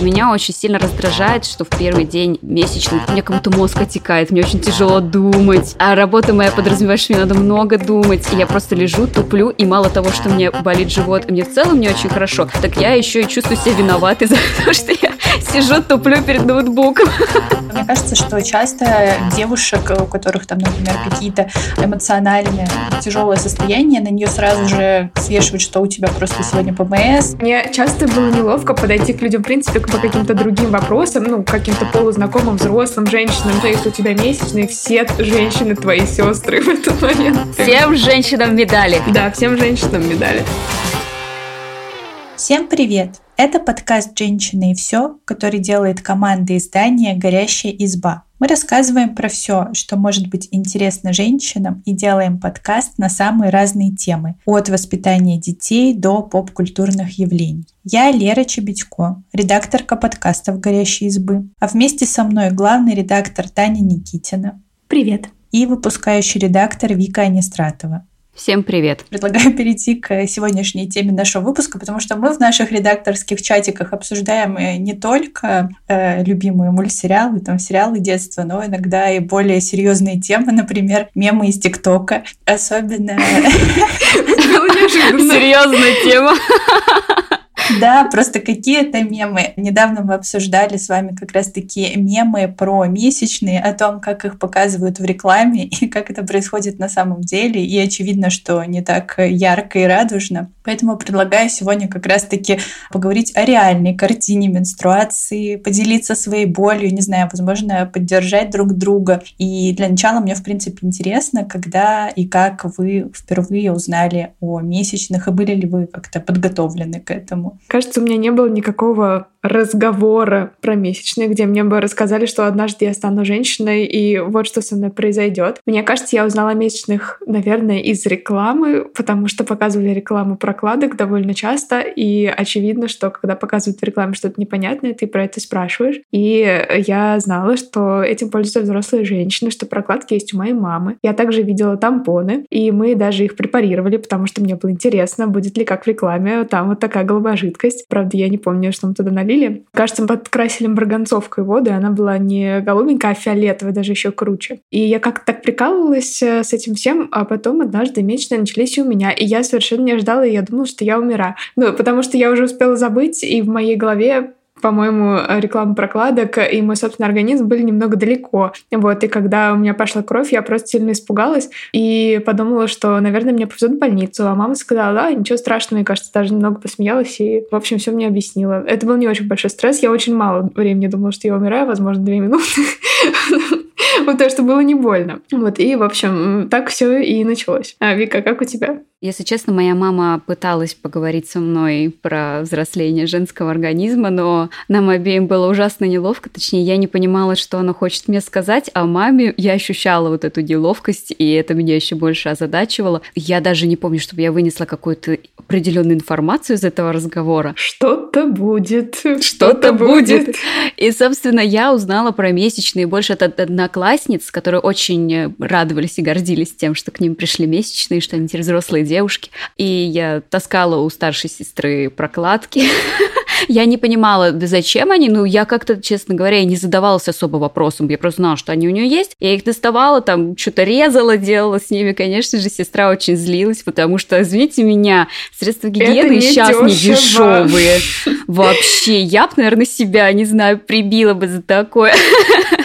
Меня очень сильно раздражает, что в первый день месячных у меня как будто мозг отекает, мне очень тяжело думать. А работа моя подразумевает, что мне надо много думать. И я просто лежу, туплю, и мало того, что мне болит живот, и мне в целом не очень хорошо, так я еще и чувствую себя виноватой за то, что я сижу, туплю перед ноутбуком. Мне кажется, что часто девушек, у которых там, например, какие-то эмоциональные тяжелые состояния, на нее сразу же свешивают, что у тебя просто сегодня ПМС. Мне часто было неловко подойти к людям, в принципе, по каким-то другим вопросам, ну, каким-то полузнакомым взрослым женщинам. То есть у тебя месячные, все женщины твои сестры в этот момент. Всем женщинам медали. Да, всем женщинам медали. Всем привет! Это подкаст «Женщины и все», который делает команда издания «Горящая изба». Мы рассказываем про все, что может быть интересно женщинам и делаем подкаст на самые разные темы, от воспитания детей до поп-культурных явлений. Я Лера Чебедько, редакторка подкастов «Горящей избы», а вместе со мной главный редактор Таня Никитина. Привет! И выпускающий редактор Вика Анистратова. Всем привет. Предлагаю перейти к сегодняшней теме нашего выпуска, потому что мы в наших редакторских чатиках обсуждаем э, не только э, любимые мультсериалы, там сериалы детства, но иногда и более серьезные темы, например, мемы из ТикТока. Особенно... Серьезная тема. Да, просто какие-то мемы. Недавно мы обсуждали с вами как раз-таки мемы про месячные, о том, как их показывают в рекламе и как это происходит на самом деле. И очевидно, что не так ярко и радужно. Поэтому предлагаю сегодня как раз-таки поговорить о реальной картине менструации, поделиться своей болью, не знаю, возможно, поддержать друг друга. И для начала мне, в принципе, интересно, когда и как вы впервые узнали о месячных, и были ли вы как-то подготовлены к этому? Кажется, у меня не было никакого разговора про месячные, где мне бы рассказали, что однажды я стану женщиной, и вот что со мной произойдет. Мне кажется, я узнала о месячных, наверное, из рекламы, потому что показывали рекламу прокладок довольно часто, и очевидно, что когда показывают в рекламе что-то непонятное, ты про это спрашиваешь. И я знала, что этим пользуются взрослые женщины, что прокладки есть у моей мамы. Я также видела тампоны, и мы даже их препарировали, потому что мне было интересно, будет ли как в рекламе там вот такая голубая жидкость. Правда, я не помню, что мы туда налили, налили. Кажется, мы подкрасили марганцовкой воду, и она была не голубенькая, а фиолетовая, даже еще круче. И я как-то так прикалывалась э, с этим всем, а потом однажды месячные начались и у меня. И я совершенно не ожидала, и я думала, что я умираю. Ну, потому что я уже успела забыть, и в моей голове по-моему, реклама прокладок и мой собственный организм были немного далеко. Вот, и когда у меня пошла кровь, я просто сильно испугалась и подумала, что, наверное, меня повезут в больницу. А мама сказала, да, ничего страшного, мне кажется, даже немного посмеялась и, в общем, все мне объяснила. Это был не очень большой стресс. Я очень мало времени думала, что я умираю, возможно, две минуты. Потому что было не больно. Вот, и, в общем, так все и началось. А, Вика, как у тебя? Если честно, моя мама пыталась поговорить со мной про взросление женского организма, но нам обеим было ужасно неловко. Точнее, я не понимала, что она хочет мне сказать, а маме я ощущала вот эту неловкость, и это меня еще больше озадачивало. Я даже не помню, чтобы я вынесла какую-то определенную информацию из этого разговора. Что-то будет. Что-то будет. И, собственно, я узнала про месячные больше от одноклассниц, которые очень радовались и гордились тем, что к ним пришли месячные, что они теперь взрослые девушки. И я таскала у старшей сестры прокладки. Я не понимала, да зачем они, ну, я как-то, честно говоря, не задавалась особо вопросом, я просто знала, что они у нее есть, я их доставала, там, что-то резала, делала с ними, конечно же, сестра очень злилась, потому что, извините меня, средства гигиены сейчас дешево. не дешевые. Вообще, я бы, наверное, себя, не знаю, прибила бы за такое.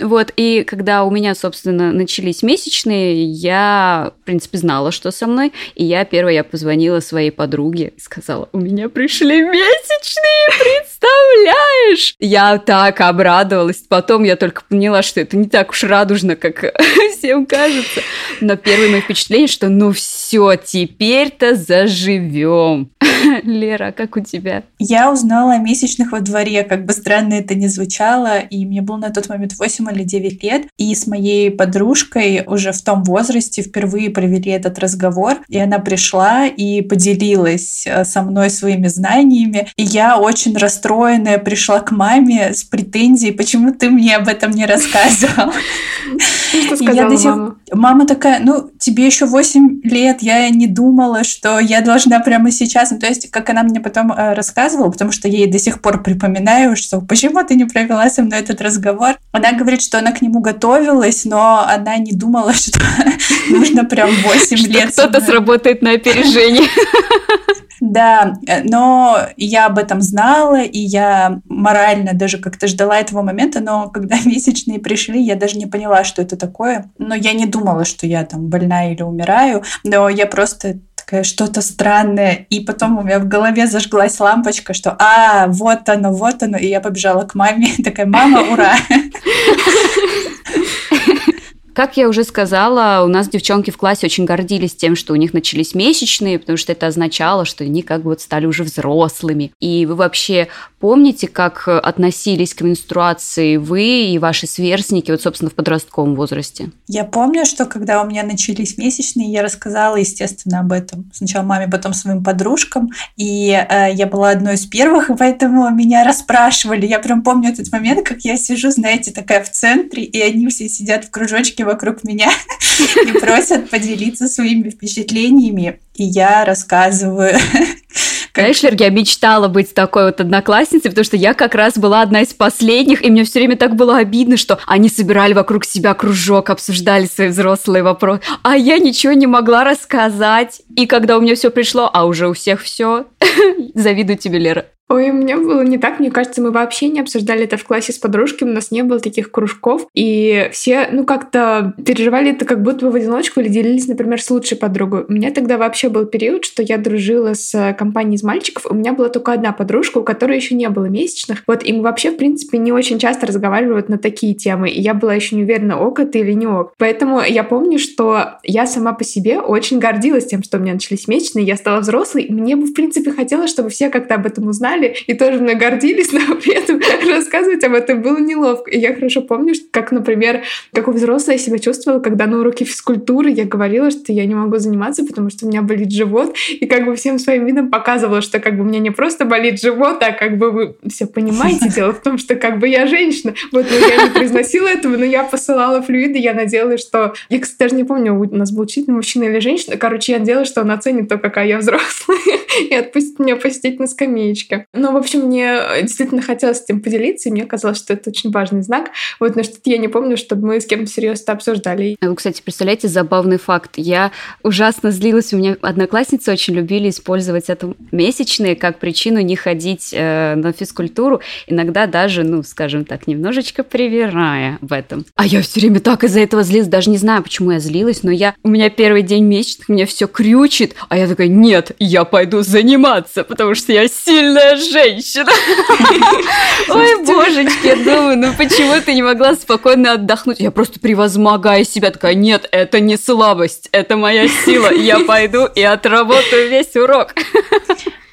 Вот, и когда у меня, собственно, начались месячные, я, в принципе, знала, что со мной, и я первая, я позвонила своей подруге и сказала, у меня пришли месячные, представляешь? Я так обрадовалась, потом я только поняла, что это не так уж радужно, как всем кажется, но первое мое впечатление, что ну все, теперь-то заживем. Лера, как у тебя? Я узнала о месячных во дворе, как бы странно это ни звучало, и мне было на тот момент 8 или 9 лет, и с моей подружкой уже в том возрасте впервые провели этот разговор, и она пришла и поделилась э, со мной своими знаниями, и я очень расстроенная пришла к маме с претензией, почему ты мне об этом не рассказывал. Что сказала мама? Мама такая, ну, тебе еще 8 лет, я не думала, что я должна прямо сейчас согласна. То есть, как она мне потом э, рассказывала, потому что ей до сих пор припоминаю, что почему ты не провела со мной этот разговор. Она говорит, что она к нему готовилась, но она не думала, что нужно прям 8 лет. Кто-то сработает на опережение. Да, э, но я об этом знала, и я морально даже как-то ждала этого момента, но когда месячные пришли, я даже не поняла, что это такое. Но я не думала, что я там больна или умираю, но я просто такая что-то странное, и потом у меня в голове зажглась лампочка, что а, вот оно, вот оно, и я побежала к маме, такая, мама, ура! Как я уже сказала, у нас девчонки в классе очень гордились тем, что у них начались месячные, потому что это означало, что они как бы вот стали уже взрослыми. И вы вообще помните, как относились к менструации вы и ваши сверстники, вот, собственно, в подростковом возрасте? Я помню, что когда у меня начались месячные, я рассказала, естественно, об этом. Сначала маме, потом своим подружкам. И э, я была одной из первых, поэтому меня расспрашивали. Я прям помню этот момент, как я сижу, знаете, такая в центре, и они все сидят в кружочке вокруг меня и просят поделиться своими впечатлениями. И я рассказываю Лер, я мечтала быть такой вот одноклассницей, потому что я как раз была одна из последних, и мне все время так было обидно, что они собирали вокруг себя кружок, обсуждали свои взрослые вопросы, а я ничего не могла рассказать. И когда у меня все пришло, а уже у всех все, завидую тебе, Лера. Ой, у меня было не так. Мне кажется, мы вообще не обсуждали это в классе с подружками. У нас не было таких кружков. И все, ну, как-то переживали это как будто бы в одиночку или делились, например, с лучшей подругой. У меня тогда вообще был период, что я дружила с компанией из мальчиков. У меня была только одна подружка, у которой еще не было месячных. Вот, и мы вообще, в принципе, не очень часто разговаривали вот на такие темы. И я была еще не уверена, ок это или не ок. Поэтому я помню, что я сама по себе очень гордилась тем, что у меня начались месячные. Я стала взрослой, и мне бы, в принципе, хотелось, чтобы все как-то об этом узнали знали и тоже мной гордились, но при этом рассказывать об этом было неловко. И я хорошо помню, как, например, как у взрослой я себя чувствовала, когда на уроке физкультуры я говорила, что я не могу заниматься, потому что у меня болит живот, и как бы всем своим видом показывала, что как бы у меня не просто болит живот, а как бы вы все понимаете, дело в том, что как бы я женщина. Вот но я не произносила этого, но я посылала флюиды, я надеялась, что... Я, кстати, даже не помню, у нас был учитель, мужчина или женщина. Короче, я надеялась, что он оценит то, какая я взрослая, и отпустит меня посидеть на скамеечке. Ну, в общем, мне действительно хотелось этим поделиться, и мне казалось, что это очень важный знак. Вот, но что-то я не помню, чтобы мы с кем-то серьезно обсуждали. Вы, кстати, представляете, забавный факт. Я ужасно злилась, у меня одноклассницы очень любили использовать это месячные как причину не ходить э, на физкультуру, иногда даже, ну, скажем так, немножечко привирая в этом. А я все время так из-за этого злилась, даже не знаю, почему я злилась, но я, у меня первый день месячных, меня все крючит, а я такая, нет, я пойду заниматься, потому что я сильная женщина. Ой, божечки, я думаю, ну почему ты не могла спокойно отдохнуть? Я просто превозмогаю себя, такая, нет, это не слабость, это моя сила, я пойду и отработаю весь урок.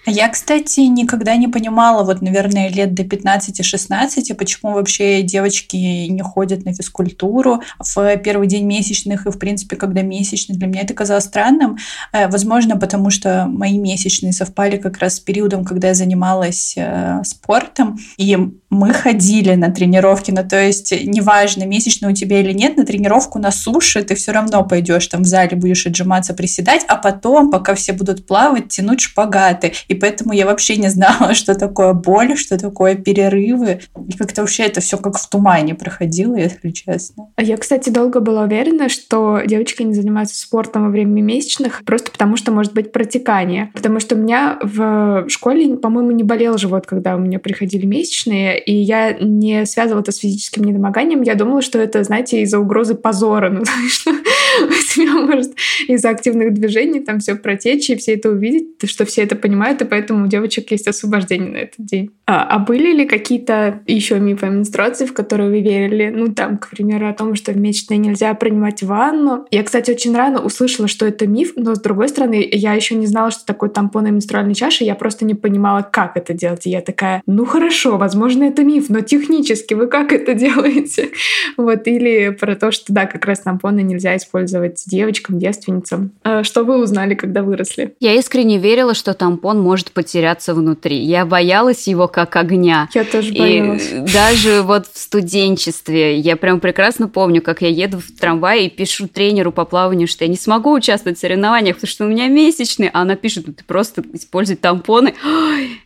Я, кстати, никогда не понимала, вот, наверное, лет до 15-16, почему вообще девочки не ходят на физкультуру в первый день месячных и, в принципе, когда месячные. Для меня это казалось странным. Э, возможно, потому что мои месячные совпали как раз с периодом, когда я занималась э, спортом, и мы ходили на тренировки, ну, то есть, неважно, месячные у тебя или нет, на тренировку на суше ты все равно пойдешь там в зале, будешь отжиматься, приседать, а потом, пока все будут плавать, тянуть шпагаты. И поэтому я вообще не знала, что такое боль, что такое перерывы. И как-то вообще это все как в тумане проходило, если честно. А я, кстати, долго была уверена, что девочки не занимаются спортом во время месячных, просто потому что может быть протекание. Потому что у меня в школе, по-моему, не болел живот, когда у меня приходили месячные, и я не связывала это с физическим недомоганием. Я думала, что это, знаете, из-за угрозы позора. Ну, что у может из-за активных движений там все протечь, и все это увидеть, что все это понимают, и поэтому у девочек есть освобождение на этот день. А, а были ли какие-то еще мифы о менструации, в которые вы верили? Ну, там, к примеру, о том, что в месячные нельзя принимать ванну. Я, кстати, очень рано услышала, что это миф, но, с другой стороны, я еще не знала, что такое тампон и менструальная чаша, я просто не понимала, как это делать. И я такая, ну хорошо, возможно, это миф, но технически вы как это делаете? Вот, или про то, что, да, как раз тампоны нельзя использовать девочкам, девственницам. А что вы узнали, когда выросли? Я искренне верила, что тампон может потеряться внутри. Я боялась его как огня. Я тоже боялась. И даже вот в студенчестве я прям прекрасно помню, как я еду в трамвае и пишу тренеру по плаванию, что я не смогу участвовать в соревнованиях, потому что у меня месячные, а она пишет, ну ты просто используй тампоны.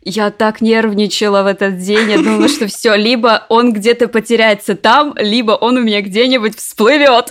Я так нервничала в этот день, я думала, что все, либо он где-то потеряется там, либо он у меня где-нибудь всплывет.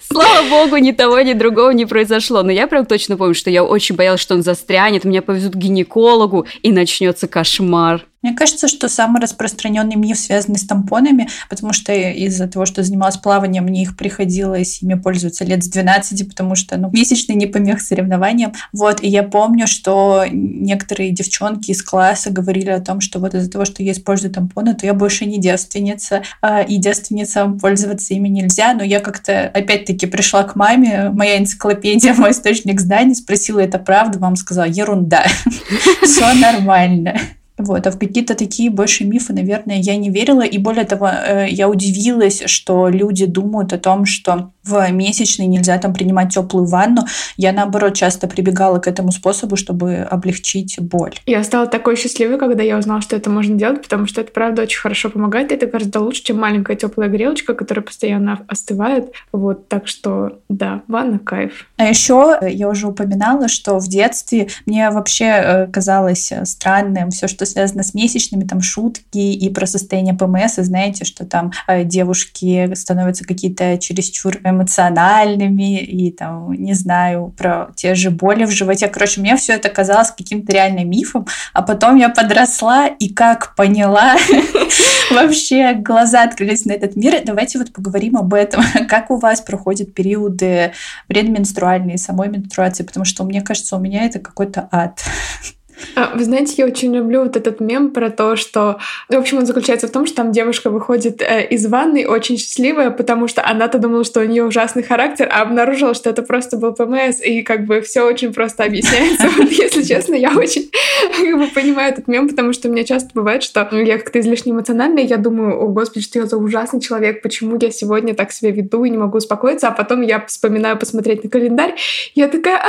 Слава богу, ни того, ни другого не произошло. Но я прям точно помню, что я очень боялась, что он застрянет, меня повезут к гинекологу, и начнется кошмар. Мне кажется, что самый распространенный миф связанный с тампонами, потому что из-за того, что занималась плаванием, мне их приходилось ими пользоваться лет с 12, потому что ну, месячный не помех соревнованиям. Вот, и я помню, что некоторые девчонки из класса говорили о том, что вот из-за того, что я использую тампоны, то я больше не девственница, а, и девственницам пользоваться ими нельзя. Но я как-то опять-таки пришла к маме, моя энциклопедия, мой источник знаний, спросила, это правда? Мама сказала, ерунда, все нормально. Вот, а в какие-то такие больше мифы, наверное, я не верила. И более того, э, я удивилась, что люди думают о том, что в месячный нельзя там принимать теплую ванну. Я, наоборот, часто прибегала к этому способу, чтобы облегчить боль. Я стала такой счастливой, когда я узнала, что это можно делать, потому что это, правда, очень хорошо помогает. Это гораздо лучше, чем маленькая теплая грелочка, которая постоянно остывает. Вот, так что, да, ванна кайф. А еще я уже упоминала, что в детстве мне вообще э, казалось странным все, что связано с месячными, там шутки и про состояние ПМС, и знаете, что там э, девушки становятся какие-то чересчур эмоциональными и там, не знаю, про те же боли в животе. Короче, мне все это казалось каким-то реально мифом, а потом я подросла и как поняла, вообще глаза открылись на этот мир. Давайте вот поговорим об этом. Как у вас проходят периоды предменструальные, самой менструации, потому что мне кажется, у меня это какой-то ад. А, вы знаете, я очень люблю вот этот мем про то, что... В общем, он заключается в том, что там девушка выходит э, из ванны очень счастливая, потому что она-то думала, что у нее ужасный характер, а обнаружила, что это просто был ПМС, и как бы все очень просто объясняется. Вот, если честно, я очень как бы, понимаю этот мем, потому что у меня часто бывает, что я как-то излишне эмоциональная, я думаю, о господи, что я за ужасный человек, почему я сегодня так себя веду и не могу успокоиться, а потом я вспоминаю посмотреть на календарь, я такая, а,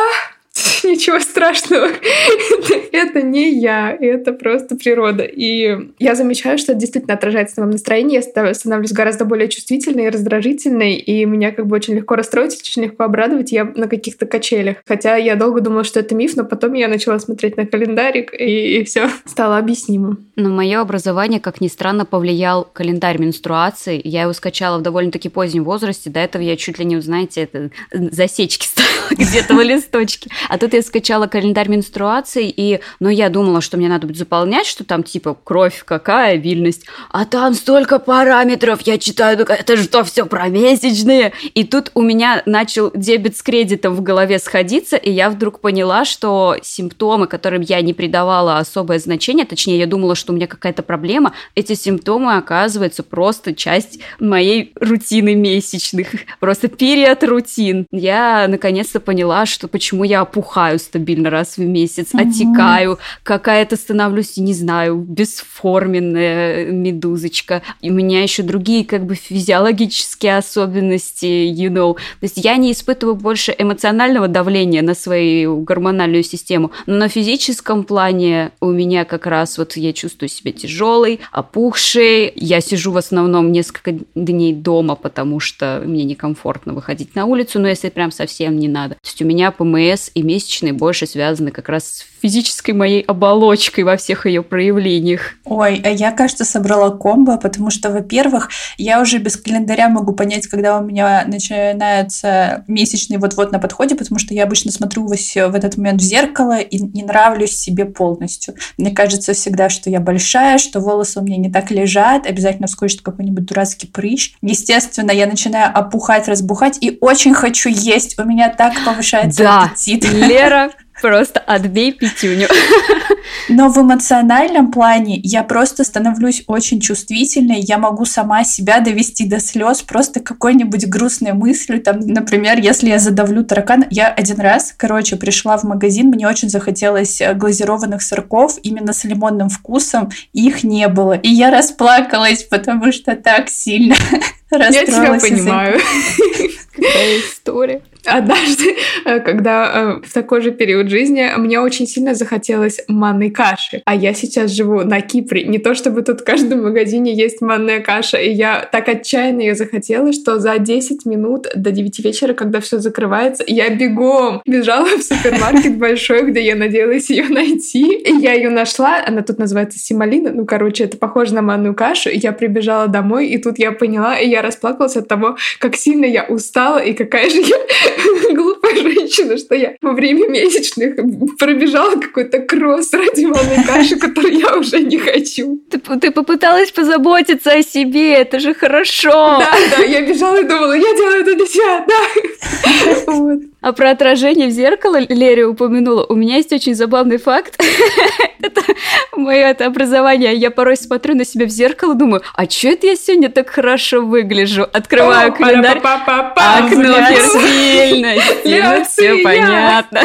Ничего страшного. это, не я, это просто природа. И я замечаю, что это действительно отражается на моем настроении. Я становлюсь гораздо более чувствительной и раздражительной, и меня как бы очень легко расстроить, очень легко обрадовать. Я на каких-то качелях. Хотя я долго думала, что это миф, но потом я начала смотреть на календарик, и, и все стало объяснимо. Но мое образование, как ни странно, повлиял календарь менструации. Я его скачала в довольно-таки позднем возрасте. До этого я чуть ли не, знаете, это засечки ставила где-то в листочке. А тут я скачала календарь менструации, и, ну, я думала, что мне надо будет заполнять, что там, типа, кровь какая, вильность. А там столько параметров, я читаю, это же то все про месячные. И тут у меня начал дебет с кредитом в голове сходиться, и я вдруг поняла, что симптомы, которым я не придавала особое значение, точнее, я думала, что у меня какая-то проблема, эти симптомы, оказываются просто часть моей рутины месячных. Просто период рутин. Я наконец-то поняла, что почему я опухаю стабильно раз в месяц, угу. отекаю, какая-то становлюсь, не знаю, бесформенная медузочка. И у меня еще другие как бы физиологические особенности, you know. То есть я не испытываю больше эмоционального давления на свою гормональную систему, но на физическом плане у меня как раз вот я чувствую себя тяжелой, опухшей. Я сижу в основном несколько дней дома, потому что мне некомфортно выходить на улицу, но если прям совсем не надо. То есть у меня ПМС и месячные больше связаны как раз с физической моей оболочкой во всех ее проявлениях. Ой, а я, кажется, собрала комбо, потому что, во-первых, я уже без календаря могу понять, когда у меня начинается месячный вот-вот на подходе, потому что я обычно смотрю в этот момент в зеркало и не нравлюсь себе полностью. Мне кажется всегда, что я большая, что волосы у меня не так лежат, обязательно вскочит какой-нибудь дурацкий прыщ. Естественно, я начинаю опухать, разбухать и очень хочу есть. У меня так повышается да, аппетит. Лера, Просто отбей пятюню. Но в эмоциональном плане я просто становлюсь очень чувствительной. Я могу сама себя довести до слез просто какой-нибудь грустной мыслью. Там, например, если я задавлю таракана. Я один раз, короче, пришла в магазин, мне очень захотелось э, глазированных сырков именно с лимонным вкусом. Их не было. И я расплакалась, потому что так сильно расстроилась. Я тебя понимаю. Какая история. Однажды, э, когда э, в такой же период жизни мне очень сильно захотелось манной каши, а я сейчас живу на Кипре. Не то чтобы тут в каждом магазине есть манная каша, и я так отчаянно ее захотела, что за 10 минут до 9 вечера, когда все закрывается, я бегом бежала в супермаркет большой, где я надеялась ее найти. И я ее нашла, она тут называется сималина, ну, короче, это похоже на манную кашу. И я прибежала домой, и тут я поняла, и я расплакалась от того, как сильно я устала, и какая же я глупая женщина, что я во время месячных пробежала какой-то кросс ради манной каши, которую я уже не хочу. Ты, ты попыталась позаботиться о себе, это же хорошо. Да, да, я бежала и думала, я делаю это для себя, да. Вот. А про отражение в зеркало Лерия упомянула. У меня есть очень забавный факт. это мое это образование. Я порой смотрю на себя в зеркало, думаю, а что это я сегодня так хорошо выгляжу? Открываю календарь. Окно ферзильности. Все понятно.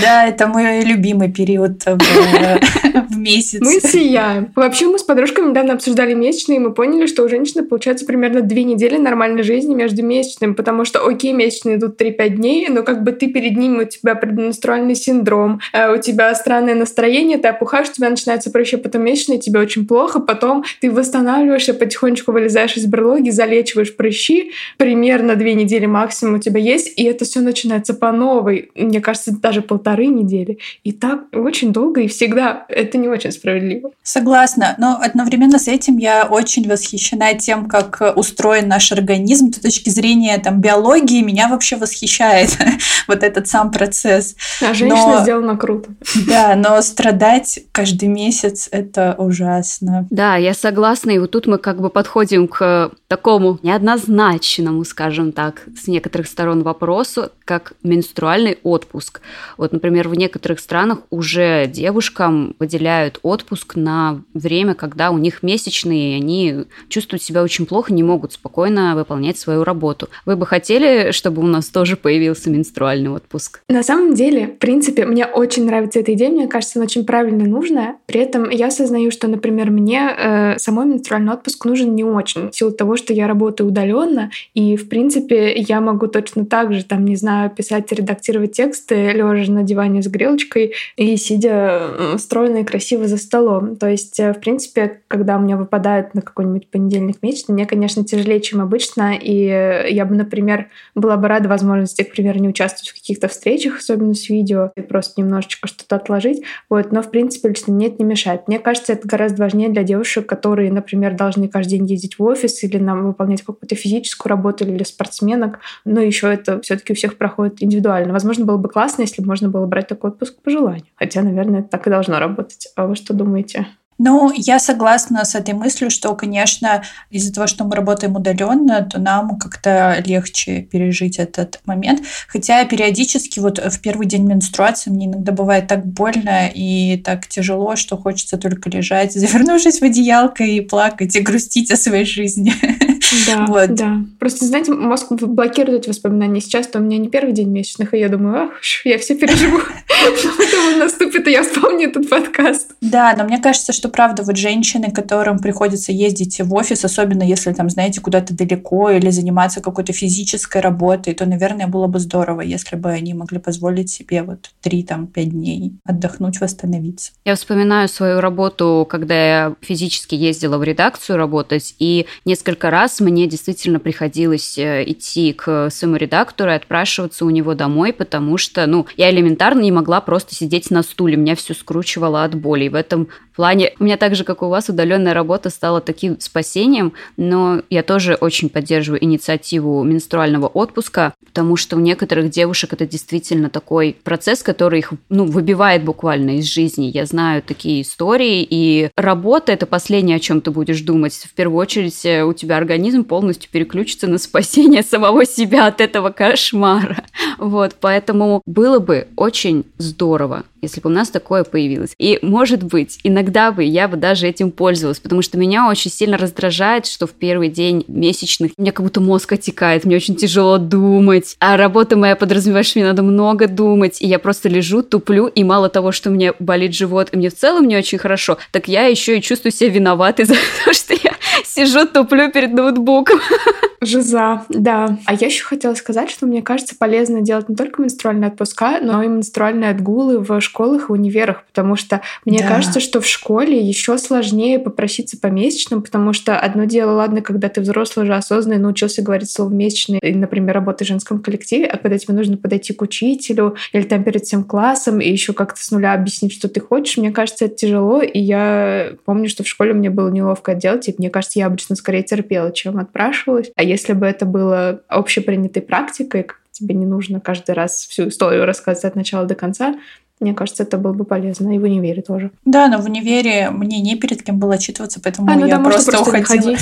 Да, это мой любимый период в, в месяц. Мы сияем. Вообще, мы с подружками недавно обсуждали месячные, и мы поняли, что у женщины получается примерно две недели нормальной жизни между месячными, потому что, окей, месячные идут 3-5 дней, но как бы ты перед ними, у тебя предменструальный синдром, э, у тебя странное настроение, ты опухаешь, у тебя начинается прыщи, потом месячные, тебе очень плохо, потом ты восстанавливаешься, потихонечку вылезаешь из берлоги, залечиваешь прыщи, примерно две недели максимум у тебя есть, и это все начинается по новой. Мне кажется, даже полторы недели. И так очень долго и всегда. Это не очень справедливо. Согласна. Но одновременно с этим я очень восхищена тем, как устроен наш организм. С точки зрения там, биологии меня вообще восхищает вот этот сам процесс. А женщина но... сделана круто. Да, но страдать каждый месяц — это ужасно. Да, я согласна. И вот тут мы как бы подходим к такому неоднозначному, скажем так, с некоторых сторон вопросу, как менструальный отпуск. Вот например, в некоторых странах уже девушкам выделяют отпуск на время, когда у них месячные, и они чувствуют себя очень плохо, не могут спокойно выполнять свою работу. Вы бы хотели, чтобы у нас тоже появился менструальный отпуск? На самом деле, в принципе, мне очень нравится эта идея, мне кажется, она очень правильно нужная. При этом я осознаю, что, например, мне э, самой менструальный отпуск нужен не очень, в силу того, что я работаю удаленно, и, в принципе, я могу точно так же, там, не знаю, писать, редактировать тексты, лежа на диване с грелочкой и сидя стройно и красиво за столом. То есть, э, в принципе, когда у меня выпадает на какой-нибудь понедельник месяц, мне, конечно, тяжелее, чем обычно, и я бы, например, была бы рада возможности, к примеру, не участвовать в каких-то встречах, особенно с видео, и просто немножечко что-то отложить. Вот. Но, в принципе, лично мне это не мешает. Мне кажется, это гораздо важнее для девушек, которые, например, должны каждый день ездить в офис или нам выполнять какую-то физическую работу или для спортсменок. Но еще это все-таки у всех проходит индивидуально. Возможно, было бы классно, если бы можно было брать такой отпуск по желанию. Хотя, наверное, это так и должно работать. А вы что думаете? Ну, я согласна с этой мыслью, что, конечно, из-за того, что мы работаем удаленно, то нам как-то легче пережить этот момент. Хотя периодически вот в первый день менструации мне иногда бывает так больно и так тяжело, что хочется только лежать, завернувшись в одеялко и плакать, и грустить о своей жизни. Да, вот. да. Просто, знаете, мозг блокирует эти воспоминания. Сейчас то у меня не первый день месячных, и я думаю, ах, я все переживу. Потом наступит, и я вспомню этот подкаст. Да, но мне кажется, что правда вот женщины, которым приходится ездить в офис, особенно если там, знаете, куда-то далеко или заниматься какой-то физической работой, то, наверное, было бы здорово, если бы они могли позволить себе вот три там пять дней отдохнуть, восстановиться. Я вспоминаю свою работу, когда я физически ездила в редакцию работать, и несколько раз мне действительно приходилось э, идти к своему редактору и отпрашиваться у него домой, потому что, ну, я элементарно не могла просто сидеть на стуле, меня все скручивало от боли. И в этом плане у меня так же, как у вас, удаленная работа стала таким спасением, но я тоже очень поддерживаю инициативу менструального отпуска, потому что у некоторых девушек это действительно такой процесс, который их ну, выбивает буквально из жизни. Я знаю такие истории, и работа – это последнее, о чем ты будешь думать. В первую очередь э, у тебя организм полностью переключится на спасение самого себя от этого кошмара. Вот, поэтому было бы очень здорово, если бы у нас такое появилось. И, может быть, иногда бы я бы даже этим пользовалась, потому что меня очень сильно раздражает, что в первый день месячных у меня как будто мозг отекает, мне очень тяжело думать, а работа моя подразумевает, что мне надо много думать, и я просто лежу, туплю, и мало того, что меня болит живот, и мне в целом не очень хорошо, так я еще и чувствую себя виноватой за то, что я сижу, туплю перед ноутбуком. Жиза, да. А я еще хотела сказать, что мне кажется полезно делать не только менструальные отпуска, но и менструальные отгулы в школах и универах, потому что мне да. кажется, что в школе еще сложнее попроситься по месячным, потому что одно дело, ладно, когда ты взрослый уже осознанный, научился говорить слово месячный, и, например, работаешь в женском коллективе, а когда тебе нужно подойти к учителю или там перед всем классом и еще как-то с нуля объяснить, что ты хочешь, мне кажется, это тяжело, и я помню, что в школе мне было неловко делать, и мне кажется, я обычно скорее терпела, чем отпрашивалась. А если бы это было общепринятой практикой, тебе не нужно каждый раз всю историю рассказывать от начала до конца, мне кажется, это было бы полезно. И в универе тоже. Да, но в универе мне не перед кем было отчитываться, поэтому а, ну я да, просто, просто уходила.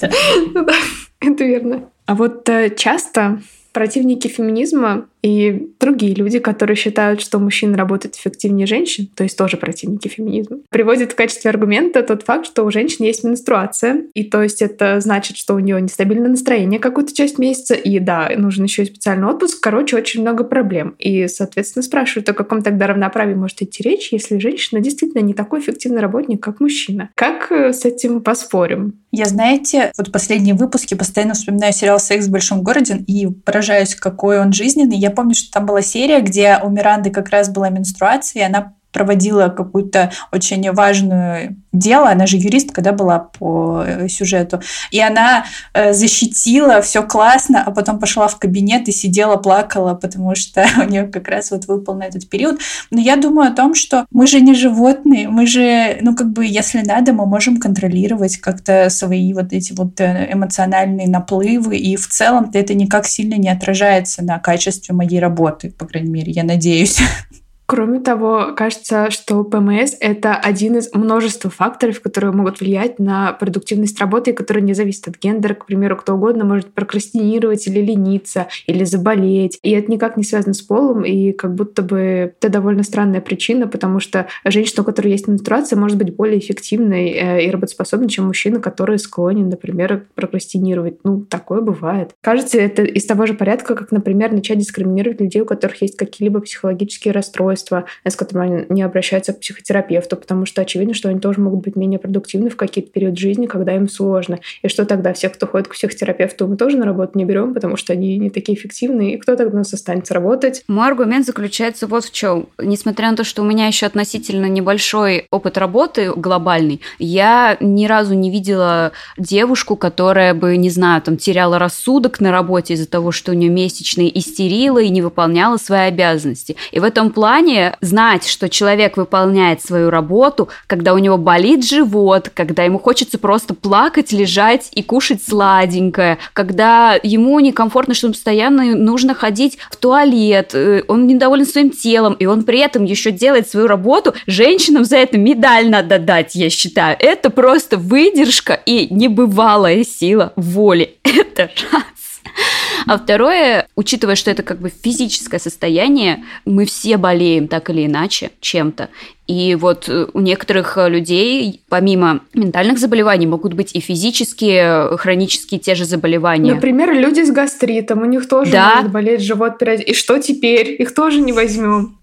Это верно. А вот э, часто противники феминизма и другие люди, которые считают, что мужчины работают эффективнее женщин, то есть тоже противники феминизма, приводят в качестве аргумента тот факт, что у женщин есть менструация, и то есть это значит, что у нее нестабильное настроение какую-то часть месяца, и да, нужен еще и специальный отпуск. Короче, очень много проблем. И, соответственно, спрашивают, о каком тогда равноправии может идти речь, если женщина действительно не такой эффективный работник, как мужчина. Как э, с этим поспорим? Я, знаете, вот последние выпуски постоянно вспоминаю сериал «Секс в большом городе» и поражаюсь, какой он жизненный. Я помню, что там была серия, где у Миранды как раз была менструация, и она проводила какую-то очень важную дело, она же юрист, когда была по э, сюжету, и она э, защитила, все классно, а потом пошла в кабинет и сидела, плакала, потому что у нее как раз вот выпал на этот период. Но я думаю о том, что мы же не животные, мы же, ну как бы, если надо, мы можем контролировать как-то свои вот эти вот э, эмоциональные наплывы, и в целом-то это никак сильно не отражается на качестве моей работы, по крайней мере, я надеюсь. Кроме того, кажется, что ПМС — это один из множества факторов, которые могут влиять на продуктивность работы, и которые не зависят от гендера. К примеру, кто угодно может прокрастинировать или лениться, или заболеть. И это никак не связано с полом, и как будто бы это довольно странная причина, потому что женщина, у которой есть менструация, может быть более эффективной э, и работоспособной, чем мужчина, который склонен, например, прокрастинировать. Ну, такое бывает. Кажется, это из того же порядка, как, например, начать дискриминировать людей, у которых есть какие-либо психологические расстройства, расстройства, с которыми они обращаются к психотерапевту, потому что очевидно, что они тоже могут быть менее продуктивны в какие-то период жизни, когда им сложно. И что тогда? Всех, кто ходит к психотерапевту, мы тоже на работу не берем, потому что они не такие эффективные. И кто тогда у нас останется работать? Мой аргумент заключается вот в чем. Несмотря на то, что у меня еще относительно небольшой опыт работы глобальный, я ни разу не видела девушку, которая бы, не знаю, там, теряла рассудок на работе из-за того, что у нее месячные истерила и не выполняла свои обязанности. И в этом плане умение знать, что человек выполняет свою работу, когда у него болит живот, когда ему хочется просто плакать, лежать и кушать сладенькое, когда ему некомфортно, что ему постоянно нужно ходить в туалет, э, он недоволен своим телом, и он при этом еще делает свою работу, женщинам за это медаль надо дать, я считаю. Это просто выдержка и небывалая сила воли. Это раз. А второе, учитывая, что это как бы физическое состояние, мы все болеем так или иначе чем-то. И вот э, у некоторых людей, помимо ментальных заболеваний, могут быть и физические, хронические те же заболевания. Например, люди с гастритом, у них тоже да. может болеть живот. И что теперь? Их тоже не возьмем.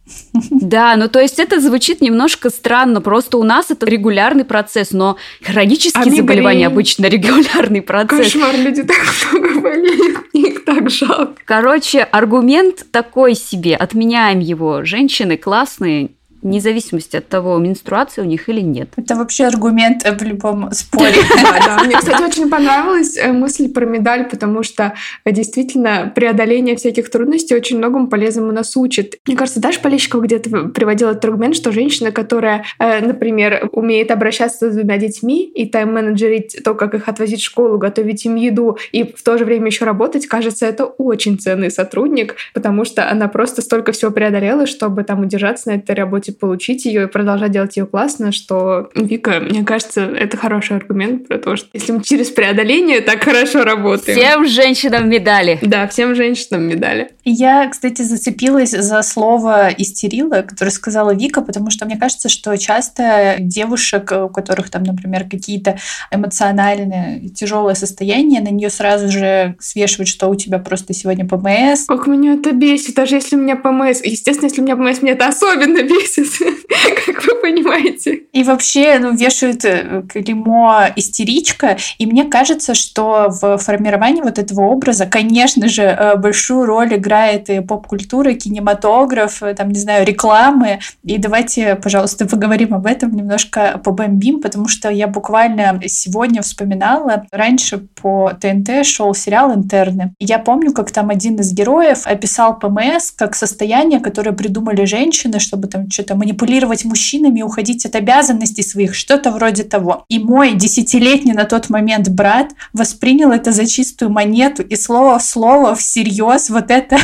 Да, ну то есть это звучит немножко странно, просто у нас это регулярный процесс, но хронические а заболевания обычно регулярный процесс. Кошмар, люди так много болеют, их так жалко. Короче, аргумент такой себе, отменяем его. Женщины классные, вне зависимости от того, менструация у них или нет. Это вообще аргумент в любом споре. Мне, кстати, очень понравилась э, мысль про медаль, потому что э, действительно преодоление всяких трудностей очень многому полезному нас учит. Мне кажется, Даша Полещикова где-то приводила этот аргумент, что женщина, которая, э, например, умеет обращаться с двумя детьми и тайм-менеджерить то, как их отвозить в школу, готовить им еду и в то же время еще работать, кажется, это очень ценный сотрудник, потому что она просто столько всего преодолела, чтобы там удержаться на этой работе можете получить ее и продолжать делать ее классно, что Вика, мне кажется, это хороший аргумент про то, что если мы через преодоление так хорошо работаем. Всем женщинам медали. Да, всем женщинам медали. Я, кстати, зацепилась за слово истерила, которое сказала Вика, потому что мне кажется, что часто девушек, у которых там, например, какие-то эмоциональные тяжелые состояния, на нее сразу же свешивают, что у тебя просто сегодня ПМС. Как меня это бесит, даже если у меня ПМС. Естественно, если у меня ПМС, меня это особенно бесит, как вы понимаете. И вообще, ну, вешают э, клеймо истеричка, и мне кажется, что в формировании вот этого образа, конечно же, э, большую роль играет и поп-культура, кинематограф, э, там, не знаю, рекламы. И давайте, пожалуйста, поговорим об этом, немножко побомбим, потому что я буквально сегодня вспоминала, раньше по ТНТ шел сериал «Интерны». Я помню, как там один из героев описал ПМС как состояние, которое придумали женщины, чтобы там что-то манипулировать мужчинами, уходить от обязанностей своих, что-то вроде того. И мой десятилетний на тот момент брат воспринял это за чистую монету и слово в слово всерьез вот это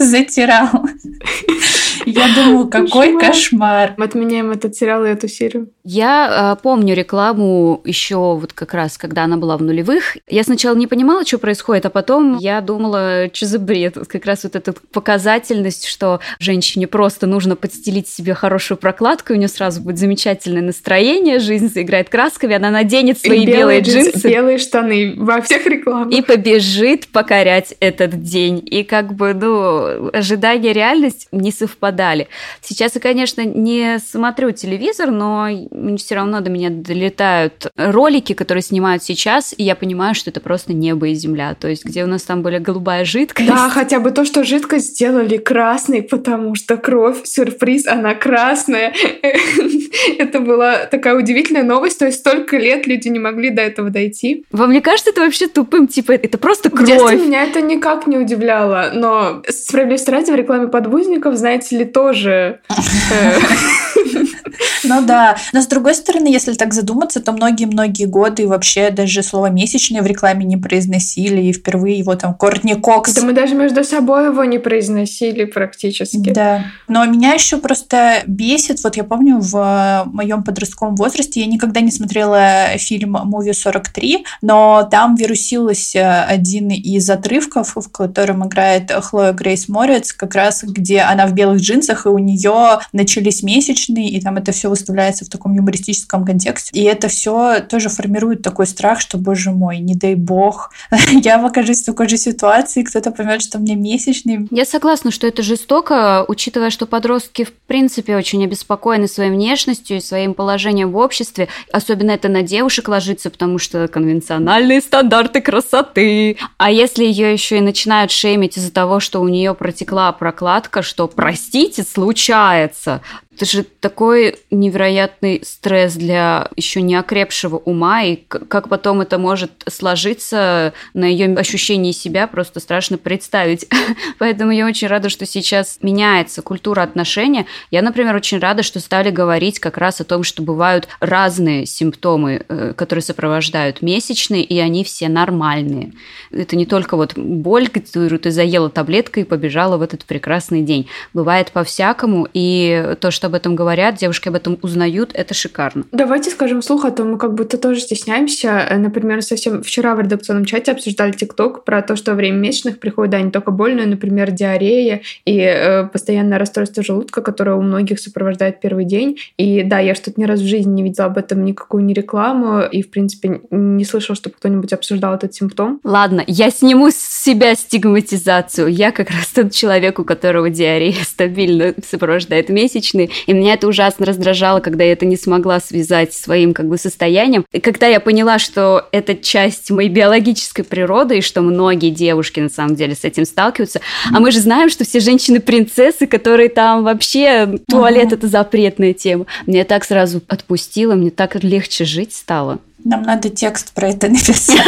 затирал. Я думаю, какой кошмар. Мы отменяем этот сериал и эту серию. Я э, помню рекламу еще вот как раз, когда она была в нулевых. Я сначала не понимала, что происходит, а потом я думала, что за бред. Вот как раз вот эта показательность, что женщине просто нужно подстелить себе хорошую прокладку, и у нее сразу будет замечательное настроение, жизнь заиграет красками, она наденет свои белые, белые джинсы. Белые штаны во всех рекламах. И побежит покорять этот день. И как бы, ну, ожидания реальность не совпадали. Сейчас я, конечно, не смотрю телевизор, но все равно до меня долетают ролики, которые снимают сейчас, и я понимаю, что это просто небо и земля. То есть, где у нас там были голубая жидкость. Да, хотя бы то, что жидкость сделали красной, потому что кровь, сюрприз, она красная. Это была такая удивительная новость. То есть, столько лет люди не могли до этого дойти. Вам не кажется это вообще тупым? Типа, это просто кровь. В меня это никак не удивляло. Но справедливости ради в рекламе подгузников, знаете ли, тоже... Э, ну да. Но с другой стороны, если так задуматься, то многие-многие годы вообще даже слово «месячные» в рекламе не произносили, и впервые его там Кортни Кокс. Да мы даже между собой его не произносили практически. Да. Но меня еще просто бесит, вот я помню в моем подростковом возрасте я никогда не смотрела фильм «Муви 43», но там вирусилась э, один из отрывков, в котором играет Хлоя Грейс Морец, как раз где она в белых джинсах, и у нее начались месячные, и там это все выставляется в таком юмористическом контексте. И это все тоже формирует такой страх, что, боже мой, не дай бог, я окажусь в такой же ситуации, кто-то поймет, что мне месячный. Я согласна, что это жестоко, учитывая, что подростки в принципе очень обеспокоены своей внешностью и своим положением в обществе. Особенно это на девушек ложится, потому что конвенциональные стандарты красоты. А если ее еще и начинают шеймить из-за того, что у нее протекла прокладка, что, простите, случается, это же такой невероятный стресс для еще не окрепшего ума, и как потом это может сложиться на ее ощущении себя, просто страшно представить. Поэтому я очень рада, что сейчас меняется культура отношения. Я, например, очень рада, что стали говорить как раз о том, что бывают разные симптомы, э, которые сопровождают месячные, и они все нормальные. Это не только вот боль, которую ты заела таблеткой и побежала в этот прекрасный день. Бывает по-всякому, и то, что об этом говорят, девушки об этом узнают, это шикарно. Давайте скажем вслух, а то мы как будто тоже стесняемся. Например, совсем вчера в редакционном чате обсуждали ТикТок про то, что во время месячных приходит, да, не только боль, но например, диарея и э, постоянное расстройство желудка, которое у многих сопровождает первый день. И да, я что-то ни разу в жизни не видела об этом никакую ни рекламу, и, в принципе, не слышала, чтобы кто-нибудь обсуждал этот симптом. Ладно, я сниму с себя стигматизацию. Я как раз тот человек, у которого диарея стабильно сопровождает и меня это ужасно раздражало, когда я это не смогла связать своим как бы состоянием. И когда я поняла, что это часть моей биологической природы, и что многие девушки на самом деле с этим сталкиваются, а мы же знаем, что все женщины принцессы, которые там вообще туалет это запретная тема. Мне так сразу отпустило, мне так легче жить стало. Нам надо текст про это написать.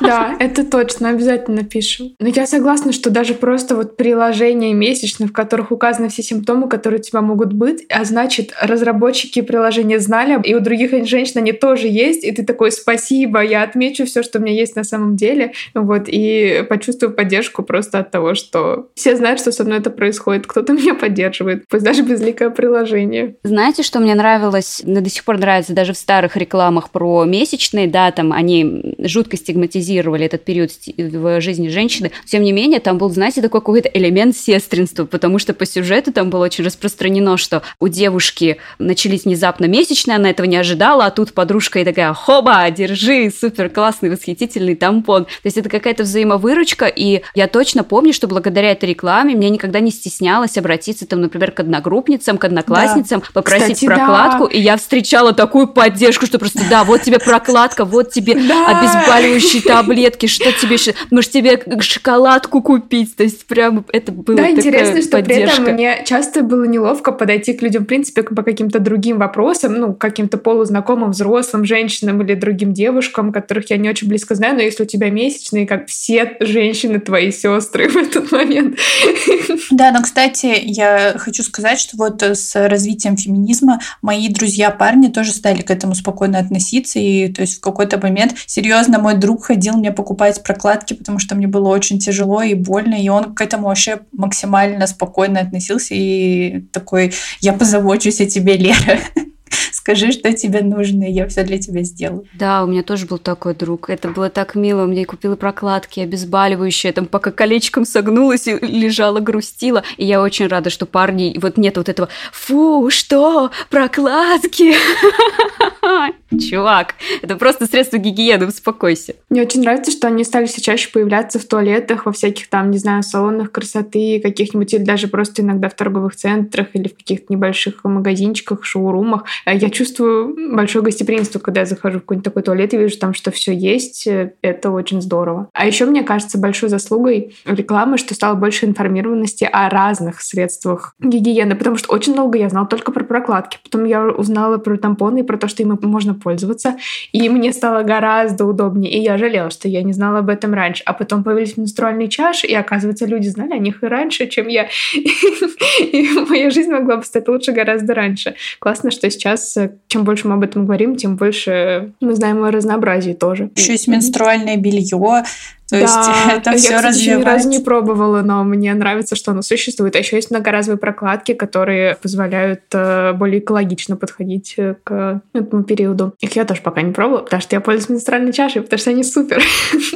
Да, это точно, обязательно напишем. Но я согласна, что даже просто вот приложения месячных, в которых указаны все симптомы, которые у тебя могут быть, а значит, разработчики приложения знали, и у других женщин они тоже есть, и ты такой, спасибо, я отмечу все, что у меня есть на самом деле, вот, и почувствую поддержку просто от того, что все знают, что со мной это происходит, кто-то меня поддерживает, пусть даже безликое приложение. Знаете, что мне нравилось, мне до сих пор нравится даже в старых рекламах про месячные, да, там они жутко стигматизировали этот период в жизни женщины, тем не менее, там был, знаете, такой какой-то элемент сестринства, потому что по сюжету там было очень распространено, что у девушки начались внезапно месячные, она этого не ожидала, а тут подружка и такая, хоба, держи, супер классный, восхитительный тампон. То есть это какая-то взаимовыручка, и я точно помню, что благодаря этой рекламе мне никогда не стеснялась обратиться, там, например, к одногруппницам, к одноклассницам, да. попросить Кстати, прокладку, да. и я встречала такую поддержку, что просто, да, вот тебе прокладка, вот тебе обезболивающие таблетки, что тебе еще, может, тебе шоколадку купить, то есть прям это было Да, интересно, что при этом мне часто было неловко подойти к людям, в принципе, по каким-то другим вопросам, ну, каким-то полузнакомым взрослым женщинам или другим девушкам, которых я не очень близко знаю, но если у тебя месячные, как все женщины твои сестры в этот момент. Да, но, кстати, я хочу сказать, что вот с развитием феминизма мои друзья-парни тоже стали к этому спокойно относиться, и то есть в какой-то момент серьезно мой друг ходил мне покупать прокладки, потому что мне было очень тяжело и больно, и он к этому вообще максимально спокойно относился, и такой, я позабочусь о тебе, Лера. Скажи, что тебе нужно, и я все для тебя сделаю. Да, у меня тоже был такой друг. Это было так мило. Мне купила прокладки обезболивающие, там пока колечком согнулась и лежала, грустила. И я очень рада, что парни, вот нет вот этого «Фу, что? Прокладки?» Чувак, это просто средство гигиены, успокойся. Мне очень нравится, что они стали все чаще появляться в туалетах, во всяких там, не знаю, салонах красоты, каких-нибудь, или даже просто иногда в торговых центрах, или в каких-то небольших магазинчиках, шоурумах. Я чувствую большое гостеприимство, когда я захожу в какой-нибудь такой туалет и вижу там, что все есть. Это очень здорово. А еще, мне кажется, большой заслугой рекламы, что стало больше информированности о разных средствах гигиены, потому что очень долго я знала только про прокладки. Потом я узнала про тампоны и про то, что ими можно пользоваться. И мне стало гораздо удобнее. И я жалела, что я не знала об этом раньше. А потом появились менструальные чаши, и оказывается, люди знали о них и раньше, чем я. И моя жизнь могла бы стать лучше гораздо раньше. Классно, что сейчас, чем больше мы об этом говорим, тем больше мы знаем о разнообразии тоже. Еще есть менструальное белье, то да, есть это все развивается. Я, ни разу не пробовала, но мне нравится, что оно существует. А еще есть многоразовые прокладки, которые позволяют э, более экологично подходить э, к этому периоду. Их я тоже пока не пробовала, потому что я пользуюсь менструальной чашей, потому что они супер.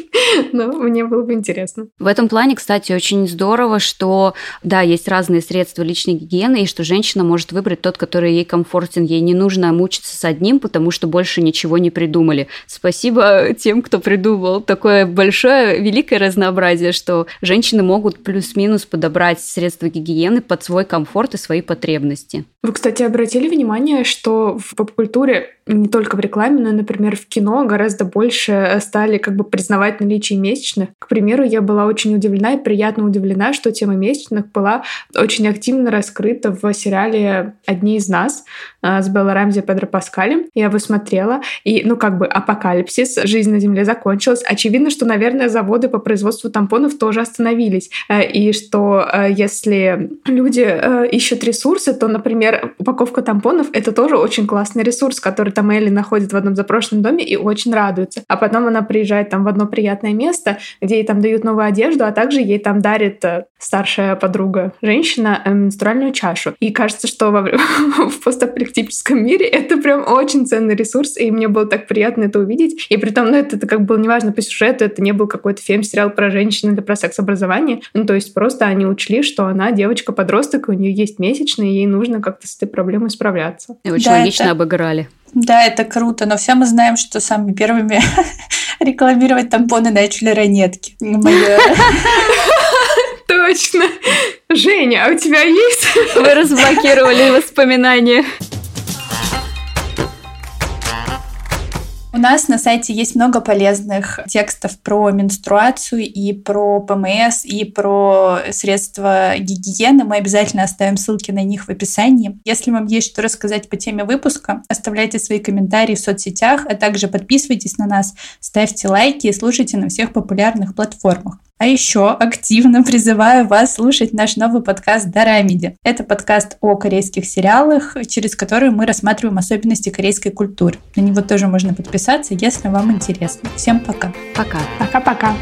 Но мне было бы интересно. В этом плане, кстати, очень здорово, что, да, есть разные средства личной гигиены, и что женщина может выбрать тот, который ей комфортен. Ей не нужно мучиться с одним, потому что больше ничего не придумали. Спасибо тем, кто придумал такое большое великое разнообразие, что женщины могут плюс-минус подобрать средства гигиены под свой комфорт и свои потребности. Вы, кстати, обратили внимание, что в поп-культуре не только в рекламе, но, например, в кино гораздо больше стали как бы признавать наличие месячных. К примеру, я была очень удивлена и приятно удивлена, что тема месячных была очень активно раскрыта в сериале «Одни из нас» с Беллой Рамзи Педро Паскалем. Я его смотрела, и, ну, как бы апокалипсис, жизнь на Земле закончилась. Очевидно, что, наверное, заводы по производству тампонов тоже остановились. Э, и что э, если люди э, ищут ресурсы, то, например, упаковка тампонов — это тоже очень классный ресурс, который там Элли находит в одном запрошенном доме и очень радуется. А потом она приезжает там в одно приятное место, где ей там дают новую одежду, а также ей там дарит старшая подруга женщина менструальную чашу. И кажется, что во, в постапокалиптическом мире это прям очень ценный ресурс, и мне было так приятно это увидеть. И при том, ну, это, это как было неважно по сюжету, это не был какой-то фем-сериал про женщин или про секс-образование. Ну, то есть просто они учли, что она девочка-подросток, у нее есть месячные, и ей нужно как-то с этой проблемой справляться. И очень да, логично это... обыграли. Да, это круто, но все мы знаем, что самыми первыми рекламировать тампоны начали ранетки. Точно. Женя, а у тебя есть? Вы разблокировали воспоминания. Нас на сайте есть много полезных текстов про менструацию и про ПМС, и про средства гигиены. Мы обязательно оставим ссылки на них в описании. Если вам есть что рассказать по теме выпуска, оставляйте свои комментарии в соцсетях, а также подписывайтесь на нас, ставьте лайки и слушайте на всех популярных платформах. А еще активно призываю вас слушать наш новый подкаст «Дорамиди». Это подкаст о корейских сериалах, через который мы рассматриваем особенности корейской культуры. На него тоже можно подписаться, если вам интересно. Всем пока. Пока. Пока-пока.